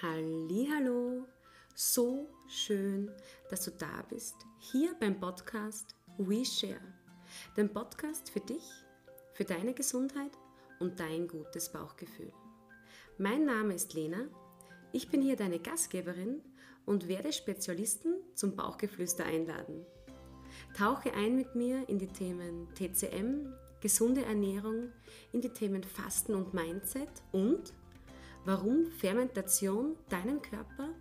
Hallo, so schön, dass du da bist, hier beim Podcast We Share, dem Podcast für dich, für deine Gesundheit und dein gutes Bauchgefühl. Mein Name ist Lena, ich bin hier deine Gastgeberin und werde Spezialisten zum Bauchgeflüster einladen. Tauche ein mit mir in die Themen TCM, gesunde Ernährung, in die Themen Fasten und Mindset und warum Fermentation deinem Körper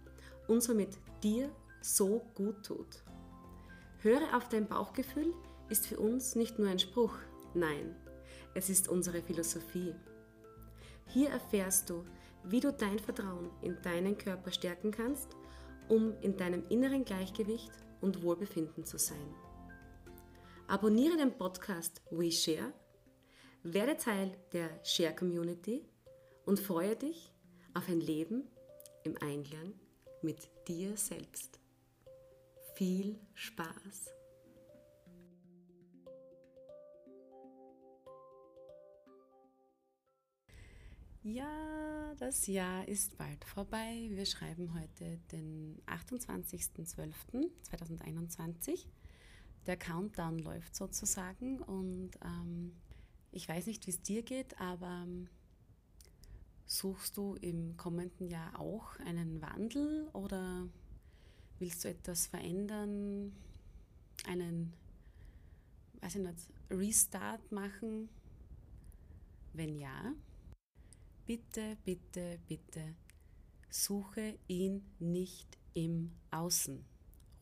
und somit dir so gut tut. Höre auf dein Bauchgefühl ist für uns nicht nur ein Spruch, nein, es ist unsere Philosophie. Hier erfährst du, wie du dein Vertrauen in deinen Körper stärken kannst, um in deinem inneren Gleichgewicht und Wohlbefinden zu sein. Abonniere den Podcast WeShare, werde Teil der Share Community und freue dich auf ein Leben im Einklang mit dir selbst. Viel Spaß! Ja, das Jahr ist bald vorbei. Wir schreiben heute den 28.12.2021. Der Countdown läuft sozusagen und ähm, ich weiß nicht, wie es dir geht, aber ähm, suchst du im kommenden Jahr auch einen Wandel oder willst du etwas verändern, einen, weiß ich nicht, Restart machen? Wenn ja, bitte, bitte, bitte suche ihn nicht im Außen.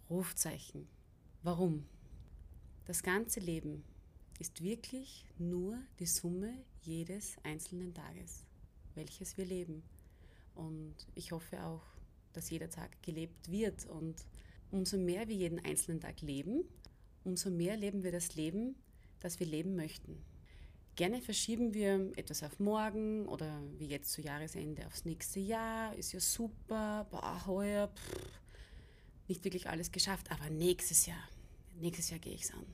Rufzeichen. Warum? Das ganze Leben ist wirklich nur die Summe jedes einzelnen Tages, welches wir leben. Und ich hoffe auch, dass jeder Tag gelebt wird. Und umso mehr wir jeden einzelnen Tag leben, umso mehr leben wir das Leben, das wir leben möchten. Gerne verschieben wir etwas auf morgen oder wie jetzt zu Jahresende aufs nächste Jahr. Ist ja super, boah, heuer, pff, nicht wirklich alles geschafft, aber nächstes Jahr, nächstes Jahr gehe ich es an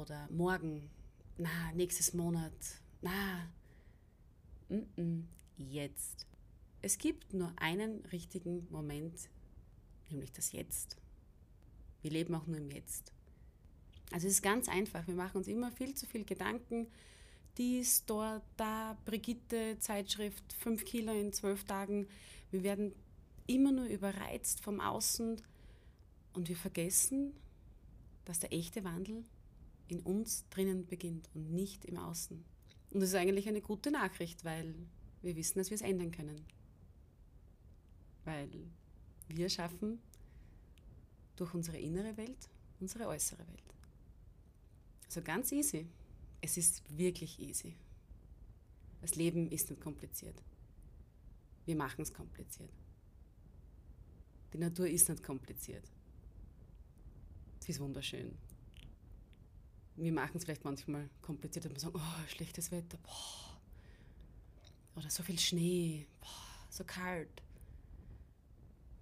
oder morgen, na, nächstes Monat, na, mm -mm, jetzt. Es gibt nur einen richtigen Moment, nämlich das Jetzt. Wir leben auch nur im Jetzt. Also es ist ganz einfach, wir machen uns immer viel zu viel Gedanken. Dies, dort, da, Brigitte, Zeitschrift, 5 Kilo in 12 Tagen. Wir werden immer nur überreizt vom Außen und wir vergessen, dass der echte Wandel in uns drinnen beginnt und nicht im Außen. Und das ist eigentlich eine gute Nachricht, weil wir wissen, dass wir es ändern können. Weil wir schaffen durch unsere innere Welt unsere äußere Welt. Also ganz easy. Es ist wirklich easy. Das Leben ist nicht kompliziert. Wir machen es kompliziert. Die Natur ist nicht kompliziert. Sie ist wunderschön wir machen es vielleicht manchmal kompliziert, dass wir sagen, oh, schlechtes Wetter, boah. oder so viel Schnee, boah, so kalt,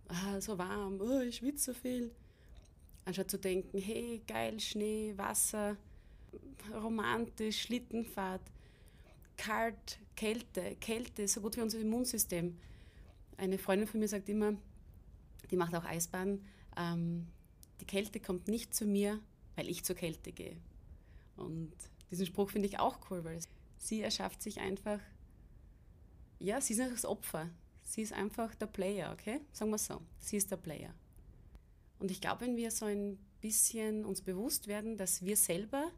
ah, so warm, oh, ich schwitze so viel. Anstatt zu denken, hey, geil, Schnee, Wasser, romantisch, Schlittenfahrt, kalt, Kälte, Kälte, so gut wie unser Immunsystem. Eine Freundin von mir sagt immer, die macht auch Eisbahn, ähm, die Kälte kommt nicht zu mir, weil ich zur Kälte gehe. Und diesen Spruch finde ich auch cool, weil sie erschafft sich einfach, ja, sie ist nicht das Opfer. Sie ist einfach der Player, okay? Sagen wir so. Sie ist der Player. Und ich glaube, wenn wir so ein bisschen uns bewusst werden, dass wir selber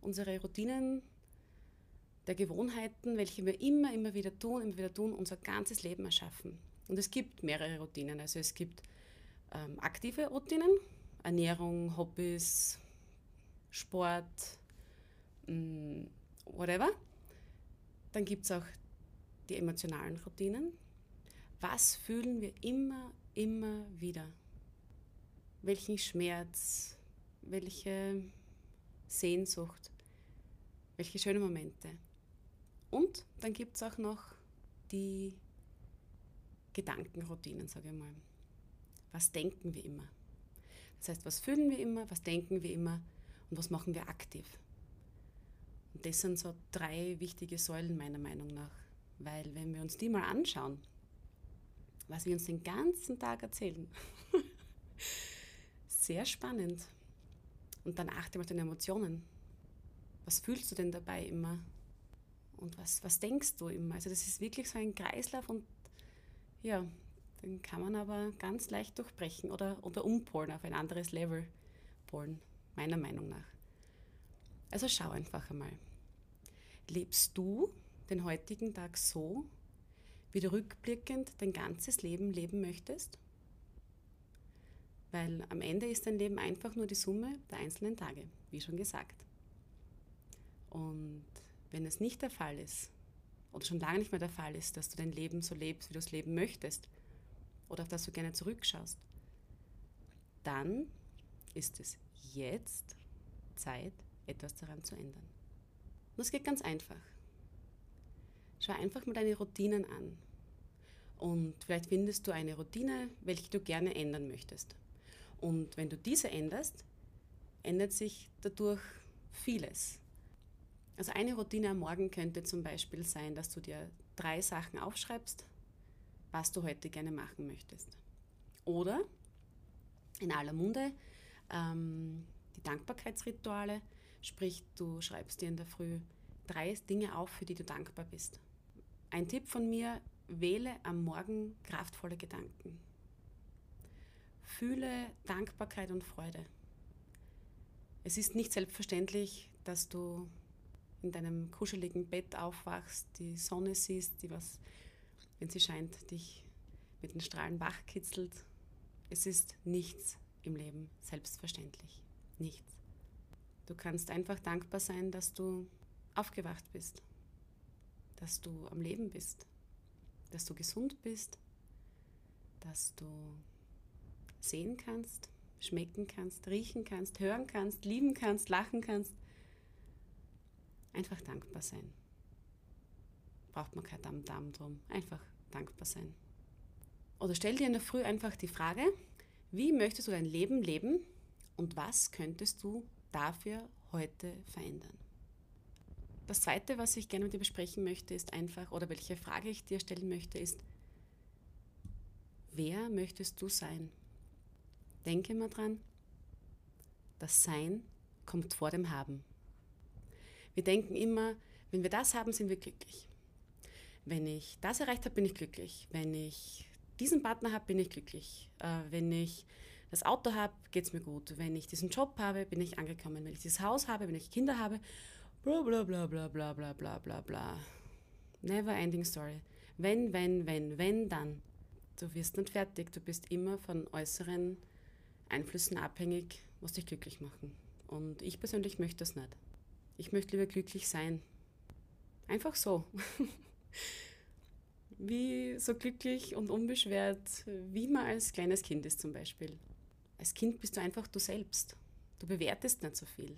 unsere Routinen der Gewohnheiten, welche wir immer, immer wieder tun, immer wieder tun, unser ganzes Leben erschaffen. Und es gibt mehrere Routinen. Also es gibt ähm, aktive Routinen, Ernährung, Hobbys, Sport, Mm, whatever. Dann gibt es auch die emotionalen Routinen. Was fühlen wir immer, immer wieder? Welchen Schmerz, welche Sehnsucht, welche schönen Momente. Und dann gibt es auch noch die Gedankenroutinen, sage ich mal. Was denken wir immer? Das heißt, was fühlen wir immer, was denken wir immer und was machen wir aktiv? Und das sind so drei wichtige Säulen meiner Meinung nach. Weil wenn wir uns die mal anschauen, was wir uns den ganzen Tag erzählen. Sehr spannend. Und dann achte mal auf deine Emotionen. Was fühlst du denn dabei immer? Und was, was denkst du immer? Also das ist wirklich so ein Kreislauf und ja, den kann man aber ganz leicht durchbrechen oder, oder umpolen auf ein anderes Level polen, meiner Meinung nach. Also schau einfach einmal. Lebst du den heutigen Tag so, wie du rückblickend dein ganzes Leben leben möchtest? Weil am Ende ist dein Leben einfach nur die Summe der einzelnen Tage, wie schon gesagt. Und wenn es nicht der Fall ist, oder schon lange nicht mehr der Fall ist, dass du dein Leben so lebst, wie du es leben möchtest, oder auf das du gerne zurückschaust, dann ist es jetzt Zeit, etwas daran zu ändern. Und es geht ganz einfach. Schau einfach mal deine Routinen an. Und vielleicht findest du eine Routine, welche du gerne ändern möchtest. Und wenn du diese änderst, ändert sich dadurch vieles. Also eine Routine am Morgen könnte zum Beispiel sein, dass du dir drei Sachen aufschreibst, was du heute gerne machen möchtest. Oder in aller Munde ähm, die Dankbarkeitsrituale, sprich du schreibst dir in der Früh drei Dinge auf, für die du dankbar bist. Ein Tipp von mir, wähle am Morgen kraftvolle Gedanken. Fühle Dankbarkeit und Freude. Es ist nicht selbstverständlich, dass du in deinem kuscheligen Bett aufwachst, die Sonne siehst, die was, wenn sie scheint, dich mit den Strahlen wachkitzelt. Es ist nichts im Leben selbstverständlich. Nichts. Du kannst einfach dankbar sein, dass du aufgewacht bist, dass du am Leben bist, dass du gesund bist, dass du sehen kannst, schmecken kannst, riechen kannst, hören kannst, lieben kannst, lachen kannst. Einfach dankbar sein. Braucht man kein Damm-Damm drum. Einfach dankbar sein. Oder stell dir in der Früh einfach die Frage, wie möchtest du dein Leben leben und was könntest du dafür heute verändern? Das Zweite, was ich gerne mit dir besprechen möchte, ist einfach, oder welche Frage ich dir stellen möchte, ist, wer möchtest du sein? Denke mal dran, das Sein kommt vor dem Haben. Wir denken immer, wenn wir das haben, sind wir glücklich. Wenn ich das erreicht habe, bin ich glücklich. Wenn ich diesen Partner habe, bin ich glücklich. Äh, wenn ich das Auto habe, geht es mir gut. Wenn ich diesen Job habe, bin ich angekommen. Wenn ich dieses Haus habe, wenn ich Kinder habe, bla bla bla bla bla bla bla bla bla. Never ending story. Wenn, wenn, wenn, wenn, dann. Du wirst nicht fertig. Du bist immer von äußeren Einflüssen abhängig, was dich glücklich machen. Und ich persönlich möchte das nicht. Ich möchte lieber glücklich sein. Einfach so. wie so glücklich und unbeschwert, wie man als kleines Kind ist zum Beispiel. Als Kind bist du einfach du selbst. Du bewertest nicht so viel.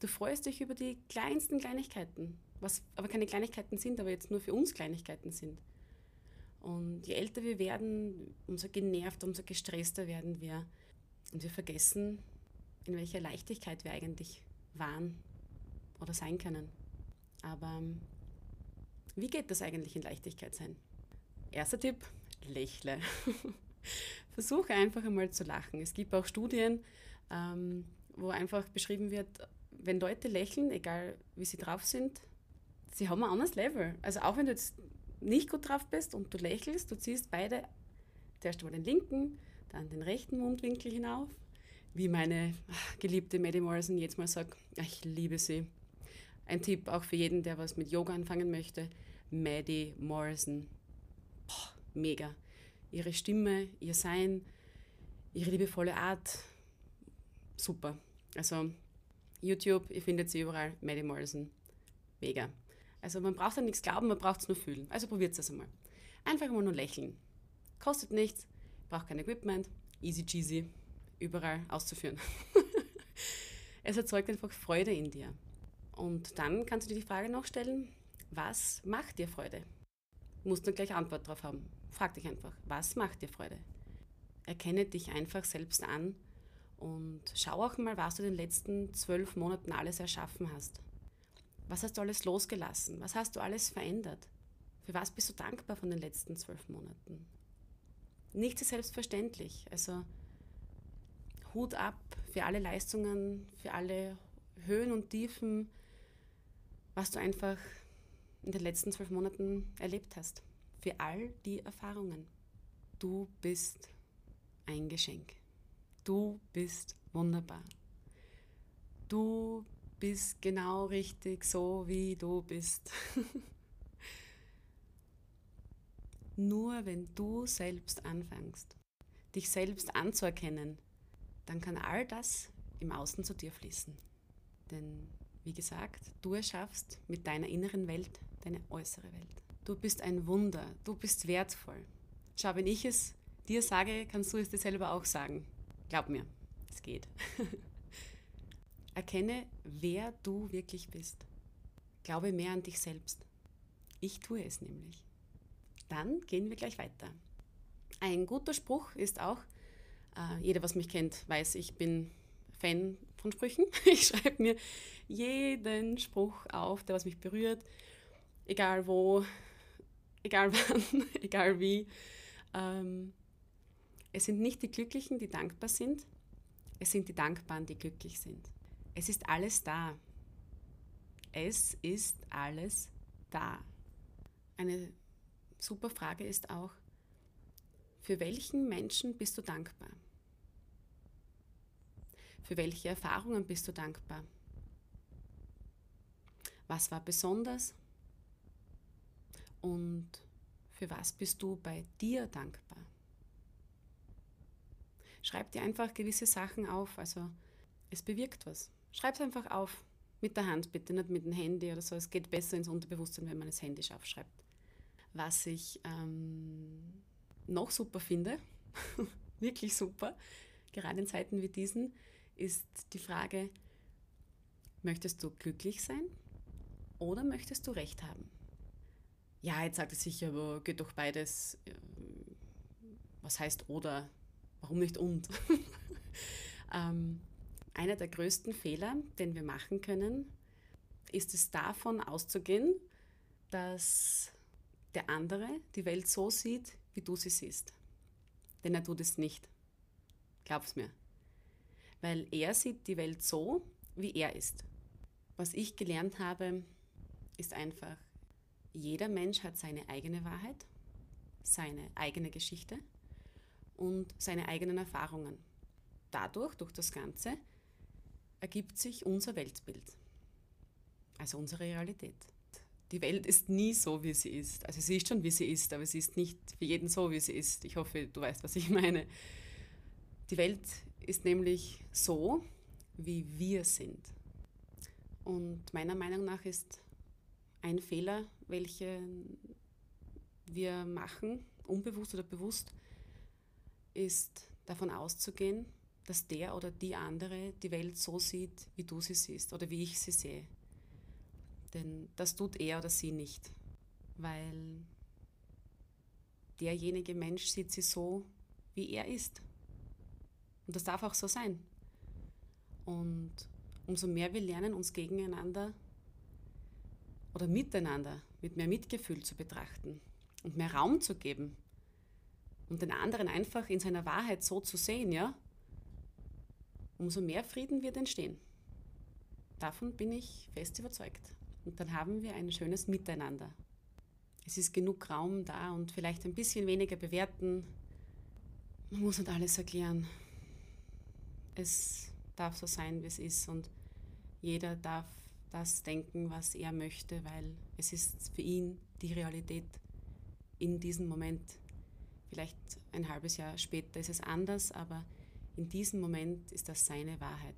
Du freust dich über die kleinsten Kleinigkeiten, was aber keine Kleinigkeiten sind, aber jetzt nur für uns Kleinigkeiten sind. Und je älter wir werden, umso genervter, umso gestresster werden wir. Und wir vergessen, in welcher Leichtigkeit wir eigentlich waren oder sein können. Aber wie geht das eigentlich in Leichtigkeit sein? Erster Tipp, lächle. Versuche einfach einmal zu lachen. Es gibt auch Studien, ähm, wo einfach beschrieben wird, wenn Leute lächeln, egal wie sie drauf sind, sie haben ein anderes Level. Also auch wenn du jetzt nicht gut drauf bist und du lächelst, du ziehst beide, zuerst einmal den linken, dann den rechten Mundwinkel hinauf. Wie meine geliebte Maddie Morrison jetzt mal sagt, ich liebe sie. Ein Tipp auch für jeden, der was mit Yoga anfangen möchte. Maddie Morrison. Boah, mega. Ihre Stimme, ihr Sein, ihre liebevolle Art. Super. Also YouTube, ihr findet sie überall. Maddie Morrison. Mega. Also man braucht an nichts glauben, man braucht es nur fühlen. Also probiert es einmal. Einfach mal nur lächeln. Kostet nichts, braucht kein Equipment, easy cheesy, überall auszuführen. es erzeugt einfach Freude in dir. Und dann kannst du dir die Frage noch stellen, was macht dir Freude? Du musst nur gleich Antwort darauf haben. Frag dich einfach, was macht dir Freude? Erkenne dich einfach selbst an und schau auch mal, was du in den letzten zwölf Monaten alles erschaffen hast. Was hast du alles losgelassen? Was hast du alles verändert? Für was bist du dankbar von den letzten zwölf Monaten? Nichts ist selbstverständlich. Also Hut ab für alle Leistungen, für alle Höhen und Tiefen, was du einfach in den letzten zwölf Monaten erlebt hast. Für all die Erfahrungen. Du bist ein Geschenk. Du bist wunderbar. Du bist genau richtig so, wie du bist. Nur wenn du selbst anfängst, dich selbst anzuerkennen, dann kann all das im Außen zu dir fließen. Denn, wie gesagt, du erschaffst mit deiner inneren Welt deine äußere Welt. Du bist ein Wunder, du bist wertvoll. Schau, wenn ich es dir sage, kannst du es dir selber auch sagen. Glaub mir, es geht. Erkenne, wer du wirklich bist. Glaube mehr an dich selbst. Ich tue es nämlich. Dann gehen wir gleich weiter. Ein guter Spruch ist auch, äh, jeder, was mich kennt, weiß, ich bin Fan von Sprüchen. Ich schreibe mir jeden Spruch auf, der was mich berührt, egal wo, egal wann, egal wie. Ähm, es sind nicht die Glücklichen, die dankbar sind, es sind die Dankbaren, die glücklich sind. Es ist alles da. Es ist alles da. Eine super Frage ist auch, für welchen Menschen bist du dankbar? Für welche Erfahrungen bist du dankbar? Was war besonders? Und für was bist du bei dir dankbar? Schreib dir einfach gewisse Sachen auf, also es bewirkt was. Schreib es einfach auf. Mit der Hand bitte, nicht mit dem Handy oder so. Es geht besser ins Unterbewusstsein, wenn man es händisch aufschreibt. Was ich ähm, noch super finde, wirklich super, gerade in Zeiten wie diesen, ist die Frage, möchtest du glücklich sein oder möchtest du Recht haben? Ja, jetzt sagt er sicher, aber geht doch beides. Was heißt oder? Warum nicht und? ähm, einer der größten Fehler, den wir machen können, ist es davon auszugehen, dass der andere die Welt so sieht, wie du sie siehst. Denn er tut es nicht. Glaub's mir. Weil er sieht die Welt so, wie er ist. Was ich gelernt habe, ist einfach, jeder Mensch hat seine eigene Wahrheit, seine eigene Geschichte und seine eigenen Erfahrungen. Dadurch, durch das Ganze, ergibt sich unser Weltbild, also unsere Realität. Die Welt ist nie so, wie sie ist. Also sie ist schon, wie sie ist, aber sie ist nicht für jeden so, wie sie ist. Ich hoffe, du weißt, was ich meine. Die Welt ist nämlich so, wie wir sind. Und meiner Meinung nach ist ein Fehler, welchen wir machen, unbewusst oder bewusst, ist davon auszugehen, dass der oder die andere die Welt so sieht, wie du sie siehst oder wie ich sie sehe. Denn das tut er oder sie nicht, weil derjenige Mensch sieht sie so, wie er ist. Und das darf auch so sein. Und umso mehr wir lernen, uns gegeneinander oder miteinander mit mehr Mitgefühl zu betrachten und mehr Raum zu geben und den anderen einfach in seiner Wahrheit so zu sehen, ja, umso mehr Frieden wird entstehen. Davon bin ich fest überzeugt. Und dann haben wir ein schönes Miteinander. Es ist genug Raum da und vielleicht ein bisschen weniger bewerten. Man muss nicht alles erklären. Es darf so sein, wie es ist und jeder darf das denken, was er möchte, weil es ist für ihn die Realität in diesem Moment. Vielleicht ein halbes Jahr später ist es anders, aber in diesem Moment ist das seine Wahrheit.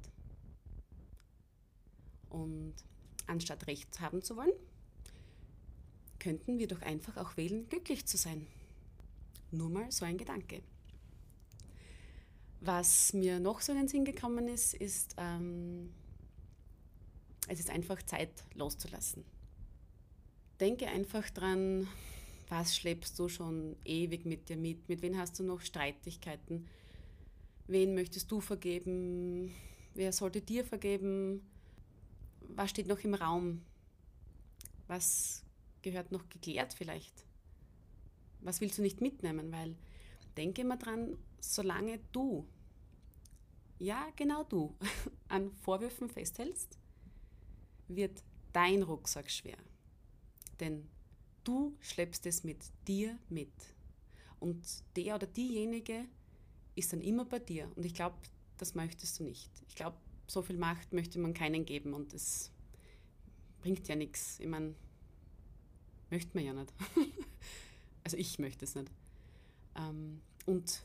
Und anstatt Recht haben zu wollen, könnten wir doch einfach auch wählen, glücklich zu sein. Nur mal so ein Gedanke. Was mir noch so in den Sinn gekommen ist, ist, ähm, es ist einfach Zeit loszulassen. Denke einfach dran, was schleppst du schon ewig mit dir mit? Mit wem hast du noch Streitigkeiten? Wen möchtest du vergeben? Wer sollte dir vergeben? Was steht noch im Raum? Was gehört noch geklärt vielleicht? Was willst du nicht mitnehmen? Weil denke immer dran, solange du, ja genau du, an Vorwürfen festhältst, wird dein Rucksack schwer. Denn du schleppst es mit dir mit. Und der oder diejenige ist dann immer bei dir. Und ich glaube, das möchtest du nicht. Ich glaube, so viel Macht möchte man keinen geben und es bringt ja nichts. Ich meine, möchte man ja nicht. also ich möchte es nicht. Ähm, und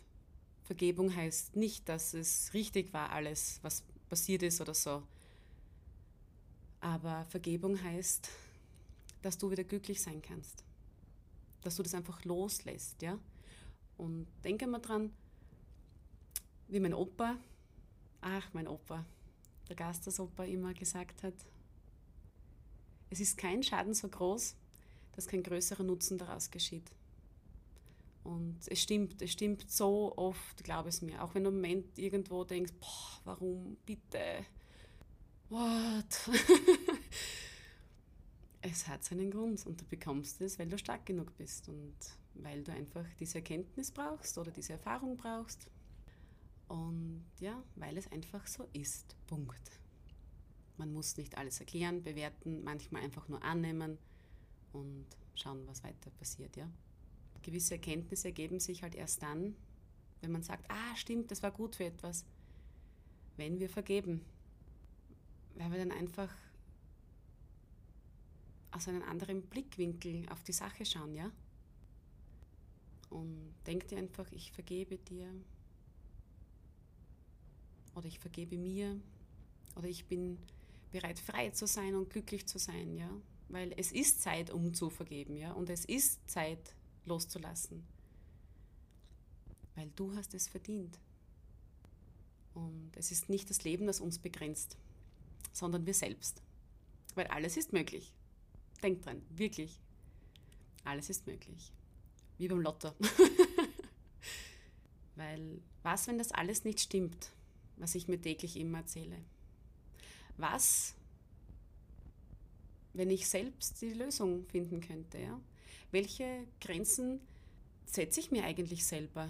Vergebung heißt nicht, dass es richtig war, alles, was passiert ist oder so. Aber Vergebung heißt, dass du wieder glücklich sein kannst. Dass du das einfach loslässt, ja. Und denke mal dran, wie mein Opa, ach, mein Opa, der Gastersopa immer gesagt hat, es ist kein Schaden so groß, dass kein größerer Nutzen daraus geschieht. Und es stimmt, es stimmt so oft, glaube es mir. Auch wenn du im Moment irgendwo denkst, boah, warum bitte? What? es hat seinen Grund und du bekommst es, weil du stark genug bist und weil du einfach diese Erkenntnis brauchst oder diese Erfahrung brauchst. Und ja, weil es einfach so ist. Punkt. Man muss nicht alles erklären, bewerten, manchmal einfach nur annehmen und schauen, was weiter passiert, ja. Gewisse Erkenntnisse ergeben sich halt erst dann, wenn man sagt, ah, stimmt, das war gut für etwas, wenn wir vergeben. Weil wir dann einfach aus einem anderen Blickwinkel auf die Sache schauen, ja? Und denk dir einfach, ich vergebe dir oder ich vergebe mir oder ich bin bereit, frei zu sein und glücklich zu sein, ja? Weil es ist Zeit, um zu vergeben, ja? Und es ist Zeit, loszulassen. Weil du hast es verdient. Und es ist nicht das Leben, das uns begrenzt, sondern wir selbst. Weil alles ist möglich. Denk dran, wirklich. Alles ist möglich. Wie beim Lotto. Weil was, wenn das alles nicht stimmt, was ich mir täglich immer erzähle? Was, wenn ich selbst die Lösung finden könnte? Ja? Welche Grenzen setze ich mir eigentlich selber?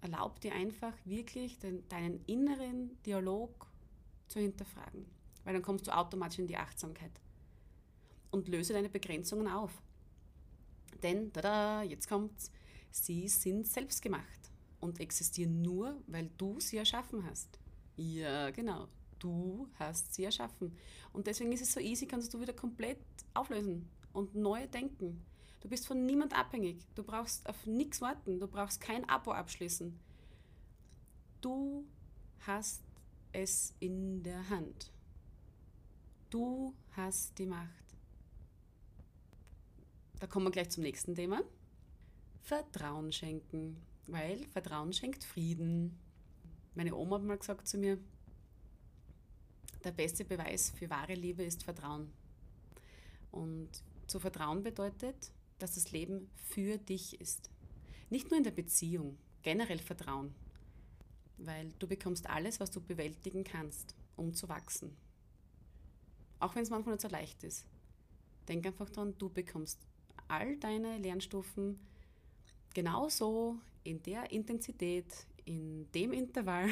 Erlaub dir einfach wirklich den, deinen inneren Dialog zu hinterfragen, weil dann kommst du automatisch in die Achtsamkeit und löse deine Begrenzungen auf. Denn, tada, jetzt kommt's, sie sind selbst gemacht und existieren nur, weil du sie erschaffen hast. Ja, genau. Du hast sie erschaffen. Und deswegen ist es so easy, kannst du wieder komplett auflösen und neu denken. Du bist von niemand abhängig. Du brauchst auf nichts warten. Du brauchst kein Abo abschließen. Du hast es in der Hand. Du hast die Macht. Da kommen wir gleich zum nächsten Thema. Vertrauen schenken, weil Vertrauen schenkt Frieden. Meine Oma hat mal gesagt zu mir, der beste Beweis für wahre Liebe ist Vertrauen. Und zu vertrauen bedeutet, dass das Leben für dich ist. Nicht nur in der Beziehung, generell Vertrauen. Weil du bekommst alles, was du bewältigen kannst, um zu wachsen. Auch wenn es manchmal nicht so leicht ist. Denk einfach daran, du bekommst all deine Lernstufen genauso in der Intensität, in dem Intervall,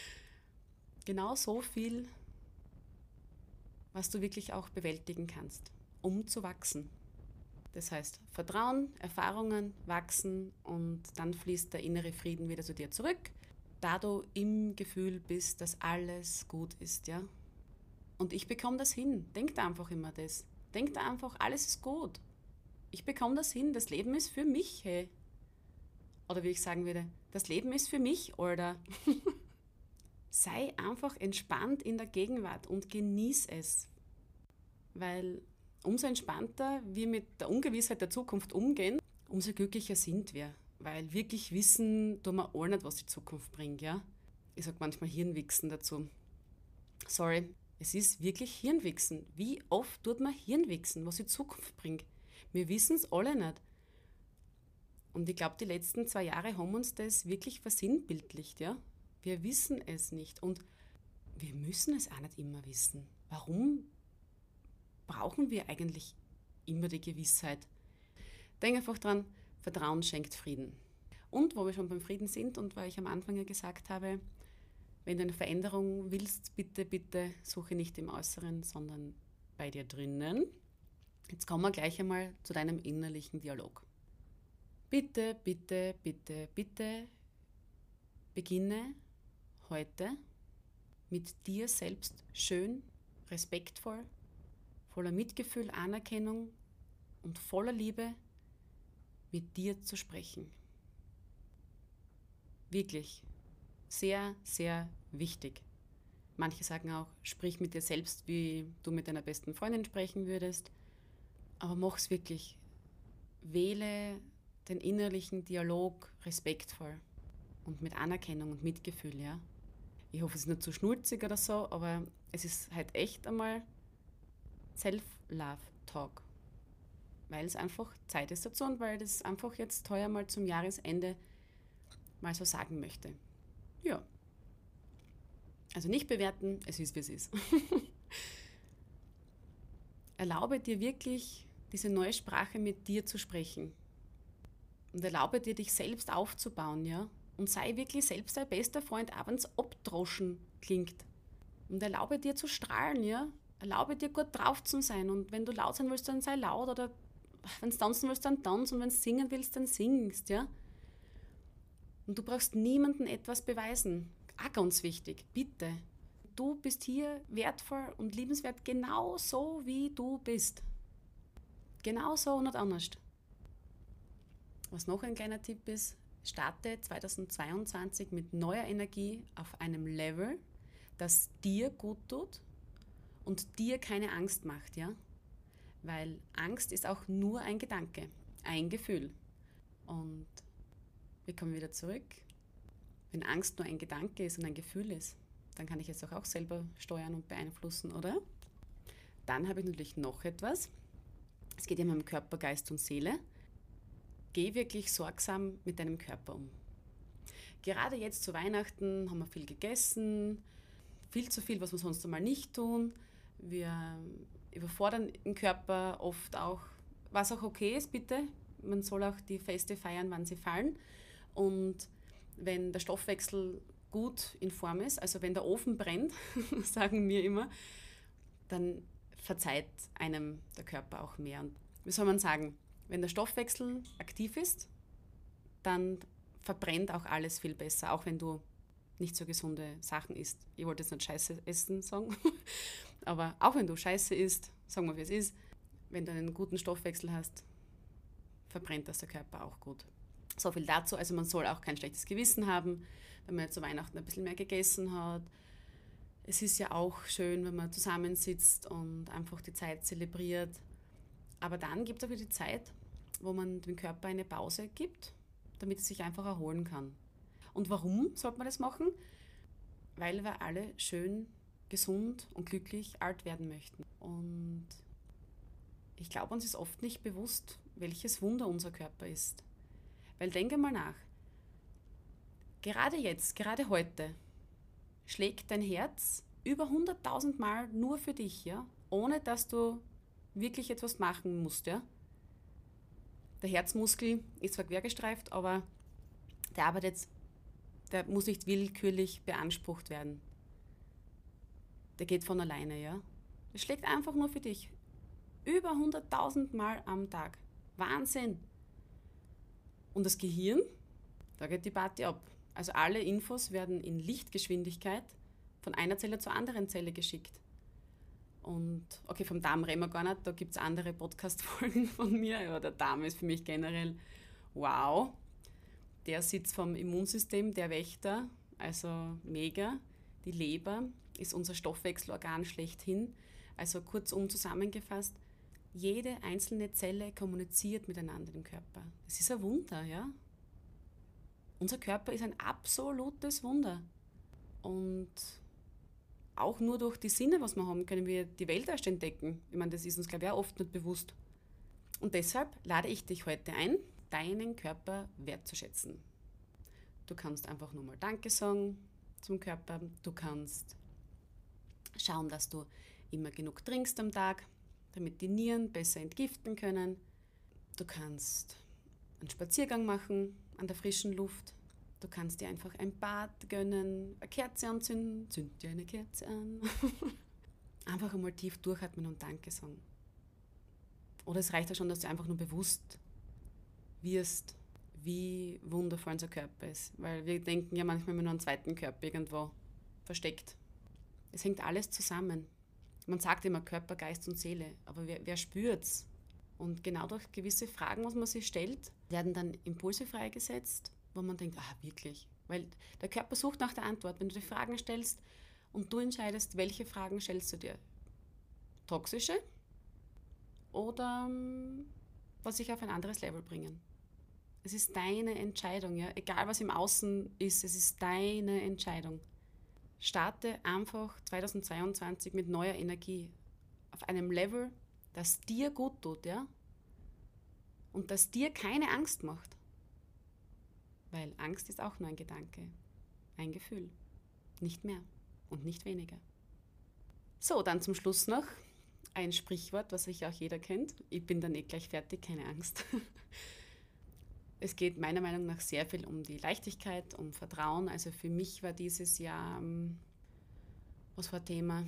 genau so viel, was du wirklich auch bewältigen kannst um zu wachsen. Das heißt, Vertrauen, Erfahrungen, wachsen und dann fließt der innere Frieden wieder zu dir zurück, da du im Gefühl bist, dass alles gut ist, ja. Und ich bekomme das hin. Denk da einfach immer das. Denk da einfach, alles ist gut. Ich bekomme das hin. Das Leben ist für mich, hey. Oder wie ich sagen würde, das Leben ist für mich, oder? Sei einfach entspannt in der Gegenwart und genieß es. Weil umso entspannter wir mit der Ungewissheit der Zukunft umgehen, umso glücklicher sind wir. Weil wirklich wissen, tun wir alle nicht, was die Zukunft bringt, ja. Ich sage manchmal Hirnwichsen dazu. Sorry, es ist wirklich Hirnwichsen. Wie oft tut man Hirnwichsen, was die Zukunft bringt? Wir wissen es alle nicht. Und ich glaube, die letzten zwei Jahre haben uns das wirklich versinnbildlicht, ja. Wir wissen es nicht und wir müssen es auch nicht immer wissen. Warum brauchen wir eigentlich immer die Gewissheit. Denk einfach dran, Vertrauen schenkt Frieden. Und wo wir schon beim Frieden sind und weil ich am Anfang ja gesagt habe, wenn du eine Veränderung willst, bitte, bitte suche nicht im Äußeren, sondern bei dir drinnen. Jetzt kommen wir gleich einmal zu deinem innerlichen Dialog. Bitte, bitte, bitte, bitte beginne heute mit dir selbst schön, respektvoll, voller Mitgefühl, Anerkennung und voller Liebe mit dir zu sprechen. Wirklich sehr, sehr wichtig. Manche sagen auch, sprich mit dir selbst, wie du mit deiner besten Freundin sprechen würdest. Aber mach es wirklich. Wähle den innerlichen Dialog respektvoll und mit Anerkennung und Mitgefühl, ja. Ich hoffe, es ist nicht zu schnulzig oder so, aber es ist halt echt einmal Self-Love-Talk. Weil es einfach Zeit ist dazu und weil das einfach jetzt heuer mal zum Jahresende mal so sagen möchte. Ja. Also nicht bewerten, es ist, wie es ist. erlaube dir wirklich, diese neue Sprache mit dir zu sprechen. Und erlaube dir, dich selbst aufzubauen, ja und sei wirklich selbst dein bester Freund, auch wenn es abdroschen klingt. Und erlaube dir zu strahlen, ja. Erlaube dir gut drauf zu sein. Und wenn du laut sein willst, dann sei laut. Oder wenn du tanzen willst, dann tanz. Und wenn du singen willst, dann singst, ja. Und du brauchst niemandem etwas beweisen. Auch ganz wichtig, bitte. Du bist hier wertvoll und liebenswert genau so, wie du bist. Genau so und nicht anders. Was noch ein kleiner Tipp ist, starte 2022 mit neuer Energie auf einem Level, das dir gut tut und dir keine Angst macht, ja? Weil Angst ist auch nur ein Gedanke, ein Gefühl. Und wir kommen wieder zurück. Wenn Angst nur ein Gedanke ist und ein Gefühl ist, dann kann ich es auch, auch selber steuern und beeinflussen, oder? Dann habe ich natürlich noch etwas. Es geht ja um Körper, Geist und Seele geh wirklich sorgsam mit deinem Körper um. Gerade jetzt zu Weihnachten haben wir viel gegessen, viel zu viel, was wir sonst einmal nicht tun. Wir überfordern den Körper oft auch, was auch okay ist, bitte. Man soll auch die Feste feiern, wann sie fallen. Und wenn der Stoffwechsel gut in Form ist, also wenn der Ofen brennt, sagen wir immer, dann verzeiht einem der Körper auch mehr. Und wie soll man sagen, wenn der Stoffwechsel aktiv ist, dann verbrennt auch alles viel besser, auch wenn du nicht so gesunde Sachen isst. Ich wollte jetzt nicht Scheiße essen sagen, aber auch wenn du Scheiße isst, sagen wir wie es ist, wenn du einen guten Stoffwechsel hast, verbrennt das der Körper auch gut. So viel dazu. Also man soll auch kein schlechtes Gewissen haben, wenn man zu Weihnachten ein bisschen mehr gegessen hat. Es ist ja auch schön, wenn man zusammensitzt und einfach die Zeit zelebriert. Aber dann gibt es auch wieder die Zeit, wo man dem Körper eine Pause gibt, damit es sich einfach erholen kann. Und warum sollte man das machen? Weil wir alle schön, gesund und glücklich alt werden möchten. Und ich glaube, uns ist oft nicht bewusst, welches Wunder unser Körper ist. Weil denke mal nach. Gerade jetzt, gerade heute, schlägt dein Herz über 100.000 Mal nur für dich, ja? Ohne dass du wirklich etwas machen musst, ja? Der Herzmuskel ist zwar quergestreift, aber der arbeitet, der muss nicht willkürlich beansprucht werden. Der geht von alleine, ja? Der schlägt einfach nur für dich. Über 100.000 Mal am Tag. Wahnsinn! Und das Gehirn, da geht die Party ab. Also alle Infos werden in Lichtgeschwindigkeit von einer Zelle zur anderen Zelle geschickt. Und okay, vom Darm reden wir gar nicht, da gibt es andere Podcast-Folgen von mir, aber der Darm ist für mich generell wow. Der Sitz vom Immunsystem, der Wächter, also mega. Die Leber ist unser Stoffwechselorgan schlechthin. Also kurzum zusammengefasst, jede einzelne Zelle kommuniziert miteinander im Körper. Das ist ein Wunder, ja. Unser Körper ist ein absolutes Wunder. Und auch nur durch die Sinne, was wir haben, können wir die Welt erst entdecken. Ich meine, das ist uns, glaube ich, auch oft nicht bewusst. Und deshalb lade ich dich heute ein, deinen Körper wertzuschätzen. Du kannst einfach nur mal Danke sagen zum Körper. Du kannst schauen, dass du immer genug trinkst am Tag, damit die Nieren besser entgiften können. Du kannst einen Spaziergang machen an der frischen Luft. Du kannst dir einfach ein Bad gönnen, eine Kerze anzünden, zünd dir eine Kerze an. einfach einmal tief durchatmen und Danke sagen. Oder es reicht ja schon, dass du einfach nur bewusst wirst, wie wundervoll unser Körper ist. Weil wir denken ja manchmal immer nur einen zweiten Körper irgendwo versteckt. Es hängt alles zusammen. Man sagt immer Körper, Geist und Seele, aber wer, wer spürt's? Und genau durch gewisse Fragen, was man sich stellt, werden dann Impulse freigesetzt, wo man denkt, ah, wirklich. Weil der Körper sucht nach der Antwort. Wenn du dir Fragen stellst und du entscheidest, welche Fragen stellst du dir? Toxische oder ähm, was sich auf ein anderes Level bringen? Es ist deine Entscheidung, ja. Egal was im Außen ist, es ist deine Entscheidung. Starte einfach 2022 mit neuer Energie auf einem Level, das dir gut tut, ja? Und das dir keine Angst macht. Weil Angst ist auch nur ein Gedanke, ein Gefühl, nicht mehr und nicht weniger. So, dann zum Schluss noch ein Sprichwort, was sich auch jeder kennt. Ich bin dann eh gleich fertig, keine Angst. Es geht meiner Meinung nach sehr viel um die Leichtigkeit, um Vertrauen. Also für mich war dieses Jahr, ähm, was war Thema?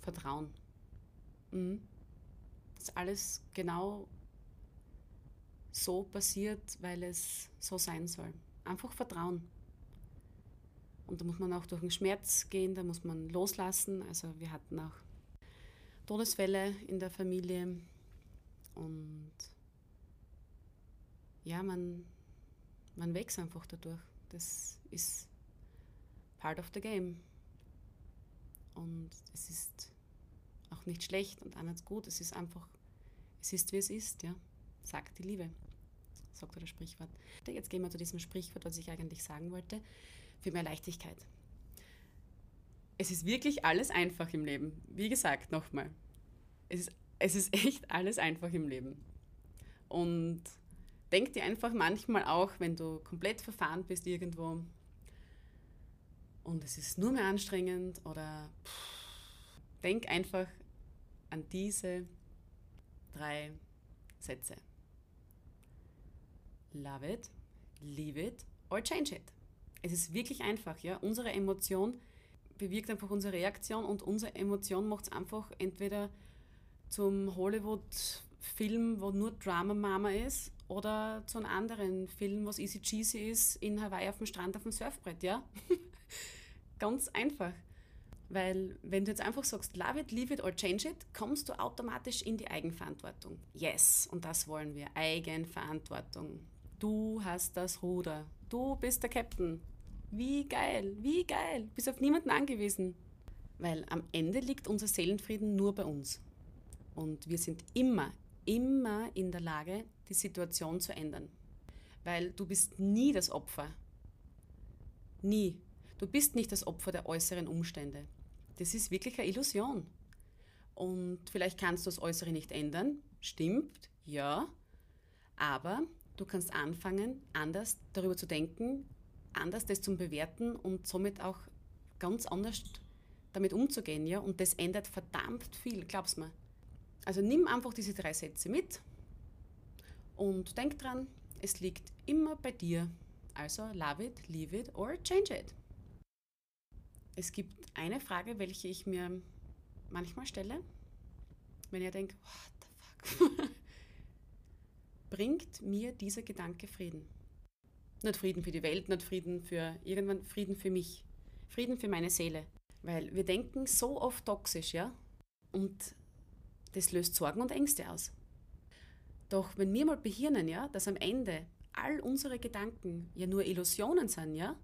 Vertrauen. Mhm. Dass alles genau so passiert, weil es so sein soll. Einfach Vertrauen. Und da muss man auch durch den Schmerz gehen, da muss man loslassen. Also wir hatten auch Todesfälle in der Familie und ja, man, man wächst einfach dadurch. Das ist part of the game. Und es ist auch nicht schlecht und auch nicht gut. Es ist einfach, es ist wie es ist, ja. Sagt die Liebe, sagt das Sprichwort. Jetzt gehen wir zu diesem Sprichwort, was ich eigentlich sagen wollte, für mehr Leichtigkeit. Es ist wirklich alles einfach im Leben. Wie gesagt, nochmal. Es ist, es ist echt alles einfach im Leben. Und denk dir einfach manchmal auch, wenn du komplett verfahren bist irgendwo und es ist nur mehr anstrengend oder pff, denk einfach an diese drei Sätze. Love it, leave it or change it. Es ist wirklich einfach, ja. Unsere Emotion bewirkt einfach unsere Reaktion und unsere Emotion macht es einfach entweder zum Hollywood-Film, wo nur Drama Mama ist, oder zu einem anderen Film, was easy cheesy ist, in Hawaii auf dem Strand auf dem Surfbrett, ja. Ganz einfach. Weil wenn du jetzt einfach sagst, love it, leave it or change it, kommst du automatisch in die Eigenverantwortung. Yes, und das wollen wir. Eigenverantwortung. Du hast das Ruder. Du bist der Captain. Wie geil, wie geil. Bist auf niemanden angewiesen. Weil am Ende liegt unser Seelenfrieden nur bei uns. Und wir sind immer, immer in der Lage, die Situation zu ändern. Weil du bist nie das Opfer. Nie. Du bist nicht das Opfer der äußeren Umstände. Das ist wirklich eine Illusion. Und vielleicht kannst du das Äußere nicht ändern. Stimmt, ja. Aber du kannst anfangen, anders darüber zu denken, anders das zu bewerten und somit auch ganz anders damit umzugehen. Ja? Und das ändert verdammt viel, glaub's mir. Also nimm einfach diese drei Sätze mit und denk dran, es liegt immer bei dir. Also love it, leave it or change it. Es gibt eine Frage, welche ich mir manchmal stelle, wenn ihr denkt, what the fuck, bringt mir dieser Gedanke Frieden? Nicht Frieden für die Welt, nicht Frieden für irgendwann, Frieden für mich, Frieden für meine Seele. Weil wir denken so oft toxisch, ja? Und das löst Sorgen und Ängste aus. Doch wenn wir mal behirnen, ja, dass am Ende all unsere Gedanken ja nur Illusionen sind, ja,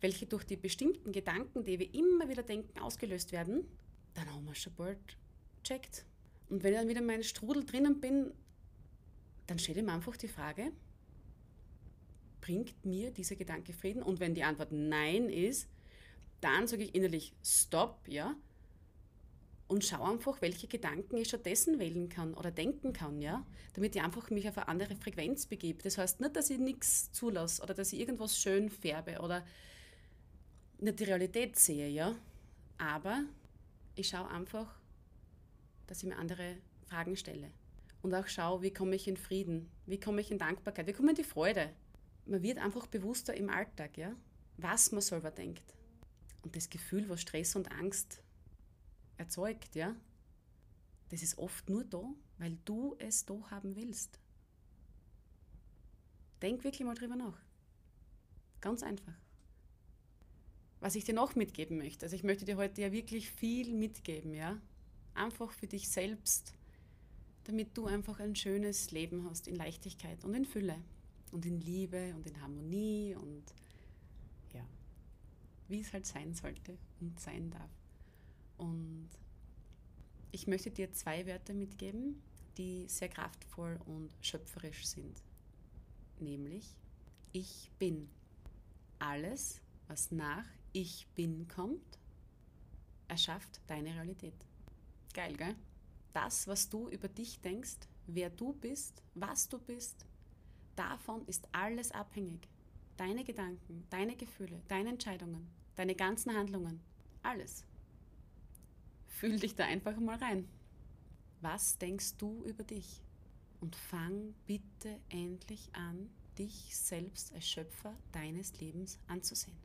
welche durch die bestimmten Gedanken, die wir immer wieder denken, ausgelöst werden, dann haben wir schon bald checkt. Und wenn ich dann wieder in meinem Strudel drinnen bin, dann stelle ich mir einfach die Frage, bringt mir dieser Gedanke Frieden? Und wenn die Antwort Nein ist, dann sage ich innerlich Stopp, ja, und schau einfach, welche Gedanken ich stattdessen wählen kann oder denken kann, ja, damit ich einfach mich auf eine andere Frequenz begebe. Das heißt nicht, dass ich nichts zulasse oder dass ich irgendwas schön färbe oder nicht die Realität sehe, ja, aber ich schaue einfach, dass ich mir andere Fragen stelle. Und auch schau, wie komme ich in Frieden, wie komme ich in Dankbarkeit, wie komme ich in die Freude. Man wird einfach bewusster im Alltag, ja, was man selber denkt. Und das Gefühl, was Stress und Angst erzeugt, ja, das ist oft nur da, weil du es da haben willst. Denk wirklich mal drüber nach. Ganz einfach. Was ich dir noch mitgeben möchte, also ich möchte dir heute ja wirklich viel mitgeben, ja. Einfach für dich selbst, damit du einfach ein schönes Leben hast in Leichtigkeit und in Fülle und in Liebe und in Harmonie und ja, wie es halt sein sollte und sein darf. Und ich möchte dir zwei Wörter mitgeben, die sehr kraftvoll und schöpferisch sind. Nämlich, ich bin. Alles, was nach ich bin kommt, erschafft deine Realität. Geil, gell? Das, was du über dich denkst, wer du bist, was du bist, davon ist alles abhängig. Deine Gedanken, deine Gefühle, deine Entscheidungen, deine ganzen Handlungen, alles. Fühl dich da einfach mal rein. Was denkst du über dich? Und fang bitte endlich an, dich selbst als Schöpfer deines Lebens anzusehen.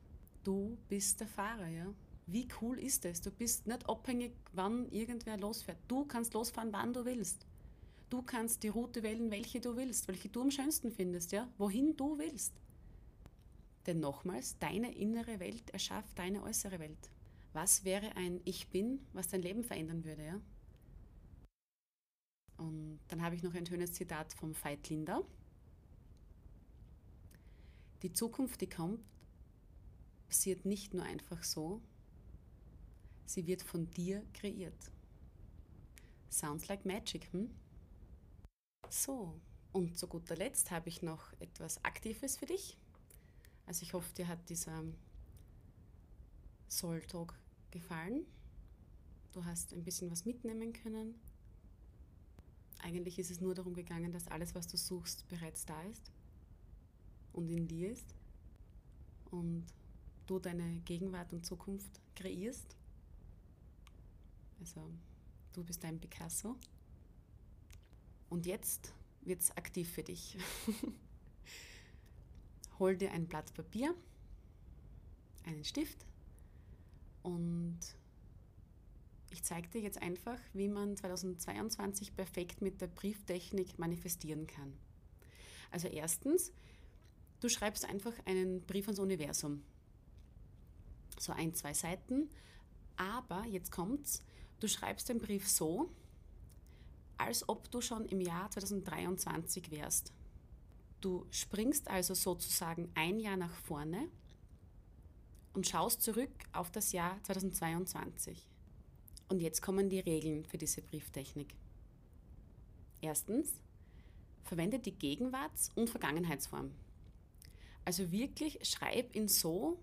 Du bist der Fahrer, ja? Wie cool ist es? Du bist nicht abhängig, wann irgendwer losfährt. Du kannst losfahren, wann du willst. Du kannst die Route wählen, welche du willst, welche du am schönsten findest, ja? Wohin du willst. Denn nochmals, deine innere Welt erschafft deine äußere Welt. Was wäre ein Ich bin, was dein Leben verändern würde, ja? Und dann habe ich noch ein schönes Zitat vom Veit Linder. Die Zukunft, die kommt, passiert nicht nur einfach so, sie wird von dir kreiert. Sounds like magic, hm? So, und zu guter Letzt habe ich noch etwas Aktives für dich. Also ich hoffe, dir hat dieser Soul Talk gefallen. Du hast ein bisschen was mitnehmen können. Eigentlich ist es nur darum gegangen, dass alles, was du suchst, bereits da ist und in dir ist. Und du deine Gegenwart und Zukunft kreierst. Also du bist dein Picasso. Und jetzt wird es aktiv für dich. Hol dir ein Blatt Papier, einen Stift und ich zeige dir jetzt einfach, wie man 2022 perfekt mit der Brieftechnik manifestieren kann. Also erstens, du schreibst einfach einen Brief ans Universum. So ein, zwei Seiten. Aber jetzt kommt's, du schreibst den Brief so, als ob du schon im Jahr 2023 wärst. Du springst also sozusagen ein Jahr nach vorne und schaust zurück auf das Jahr 2022. Und jetzt kommen die Regeln für diese Brieftechnik. Erstens, verwende die Gegenwarts- und Vergangenheitsform. Also wirklich schreib ihn so,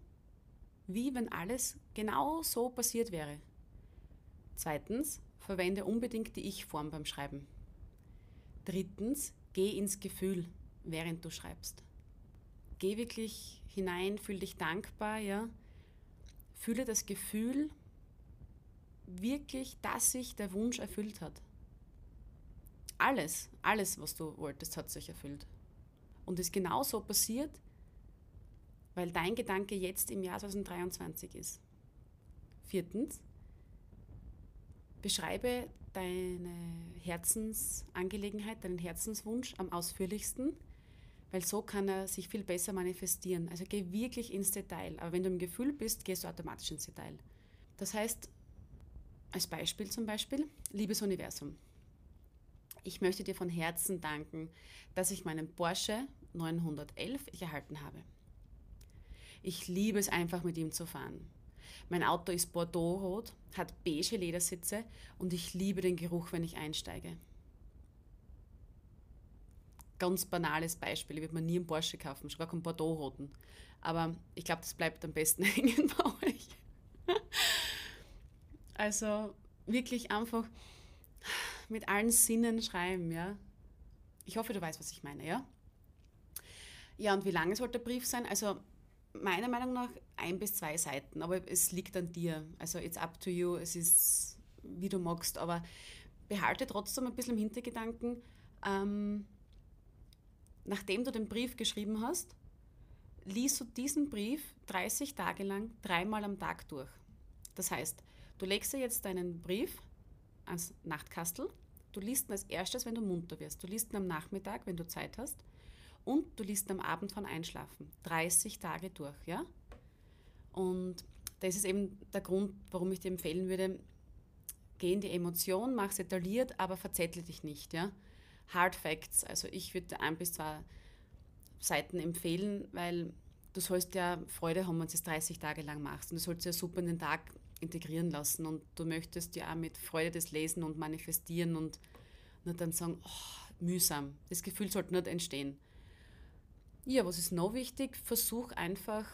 wie wenn alles genau so passiert wäre. Zweitens, verwende unbedingt die Ich-Form beim Schreiben. Drittens, geh ins Gefühl, während du schreibst. Geh wirklich hinein, fühl dich dankbar, ja. Fühle das Gefühl wirklich, dass sich der Wunsch erfüllt hat. Alles, alles, was du wolltest, hat sich erfüllt. Und ist genau so passiert, weil dein Gedanke jetzt im Jahr 2023 ist. Viertens, beschreibe deine Herzensangelegenheit, deinen Herzenswunsch am ausführlichsten, weil so kann er sich viel besser manifestieren. Also geh wirklich ins Detail. Aber wenn du im Gefühl bist, gehst du automatisch ins Detail. Das heißt, als Beispiel zum Beispiel, liebes Universum, ich möchte dir von Herzen danken, dass ich meinen Porsche 911 erhalten habe. Ich liebe es einfach mit ihm zu fahren. Mein Auto ist Bordeaux-rot, hat beige Ledersitze und ich liebe den Geruch, wenn ich einsteige. Ganz banales Beispiel, ich würde mir nie einen Porsche kaufen, schon gar keinen Bordeaux-roten. Aber ich glaube, das bleibt am besten hängen bei euch. also wirklich einfach mit allen Sinnen schreiben, ja. Ich hoffe, du weißt, was ich meine, ja? Ja, und wie lange sollte der Brief sein? Also meiner Meinung nach ein bis zwei Seiten, aber es liegt an dir. Also it's up to you, es ist wie du magst, aber behalte trotzdem ein bisschen im Hintergedanken, ähm, nachdem du den Brief geschrieben hast, liest du diesen Brief 30 Tage lang dreimal am Tag durch. Das heißt, du legst dir jetzt deinen Brief ans Nachtkastel, du liest ihn als erstes, wenn du munter wirst. Du liest ihn am Nachmittag, wenn du Zeit hast. Und du liest am Abend von Einschlafen. 30 Tage durch, ja? Und das ist eben der Grund, warum ich dir empfehlen würde, geh in die Emotion, mach es detailliert, aber verzettle dich nicht, ja? Hard Facts, also ich würde ein bis zwei Seiten empfehlen, weil du sollst ja Freude haben, wenn du es 30 Tage lang machst. Und du sollst ja super in den Tag integrieren lassen. Und du möchtest ja auch mit Freude das lesen und manifestieren und nicht dann sagen, oh, mühsam. Das Gefühl sollte nicht entstehen. Ja, was ist noch wichtig? Versuch einfach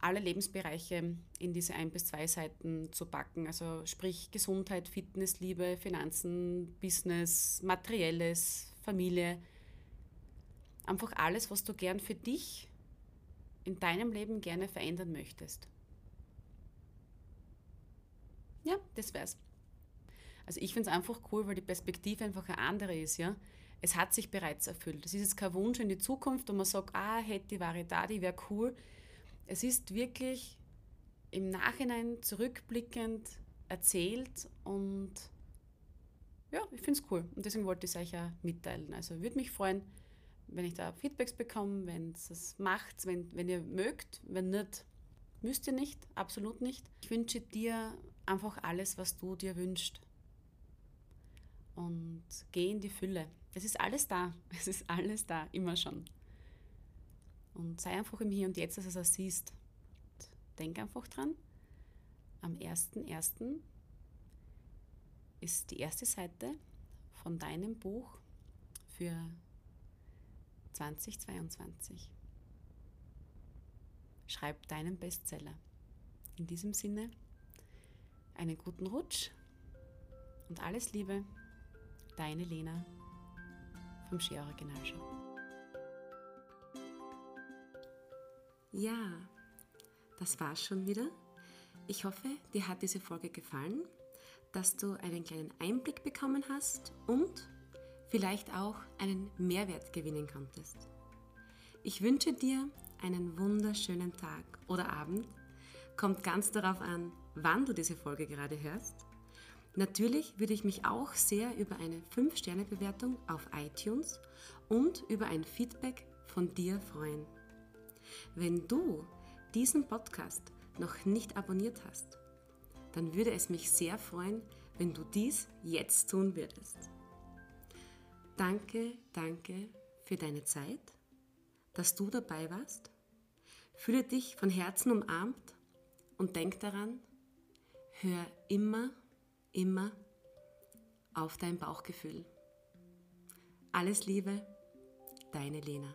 alle Lebensbereiche in diese ein bis zwei Seiten zu packen. Also sprich Gesundheit, Fitness, Liebe, Finanzen, Business, Materielles, Familie. Einfach alles, was du gern für dich in deinem Leben gerne verändern möchtest. Ja, das wär's. Also ich finde es einfach cool, weil die Perspektive einfach eine andere ist, ja. Es hat sich bereits erfüllt. Das ist jetzt kein Wunsch in die Zukunft, wo man sagt, ah, hätte, wäre da, die wäre cool. Es ist wirklich im Nachhinein zurückblickend erzählt und ja, ich finde es cool. Und deswegen wollte ich es euch auch mitteilen. Also würde mich freuen, wenn ich da Feedbacks bekomme, wenn es es macht, wenn, wenn ihr mögt, wenn nicht, müsst ihr nicht, absolut nicht. Ich wünsche dir einfach alles, was du dir wünschst. Und geh in die Fülle. Es ist alles da. Es ist alles da, immer schon. Und sei einfach im Hier und Jetzt, dass du es siehst. Denk einfach dran. Am 1.1. ist die erste Seite von deinem Buch für 2022. Schreib deinen Bestseller. In diesem Sinne, einen guten Rutsch und alles Liebe, deine Lena vom Ski Originalschau. Ja, das war's schon wieder. Ich hoffe, dir hat diese Folge gefallen, dass du einen kleinen Einblick bekommen hast und vielleicht auch einen Mehrwert gewinnen konntest. Ich wünsche dir einen wunderschönen Tag oder Abend. Kommt ganz darauf an, wann du diese Folge gerade hörst. Natürlich würde ich mich auch sehr über eine 5-Sterne-Bewertung auf iTunes und über ein Feedback von dir freuen. Wenn du diesen Podcast noch nicht abonniert hast, dann würde es mich sehr freuen, wenn du dies jetzt tun würdest. Danke, danke für deine Zeit, dass du dabei warst. Fühle dich von Herzen umarmt und denk daran, hör immer, immer auf dein Bauchgefühl. Alles Liebe, deine Lena.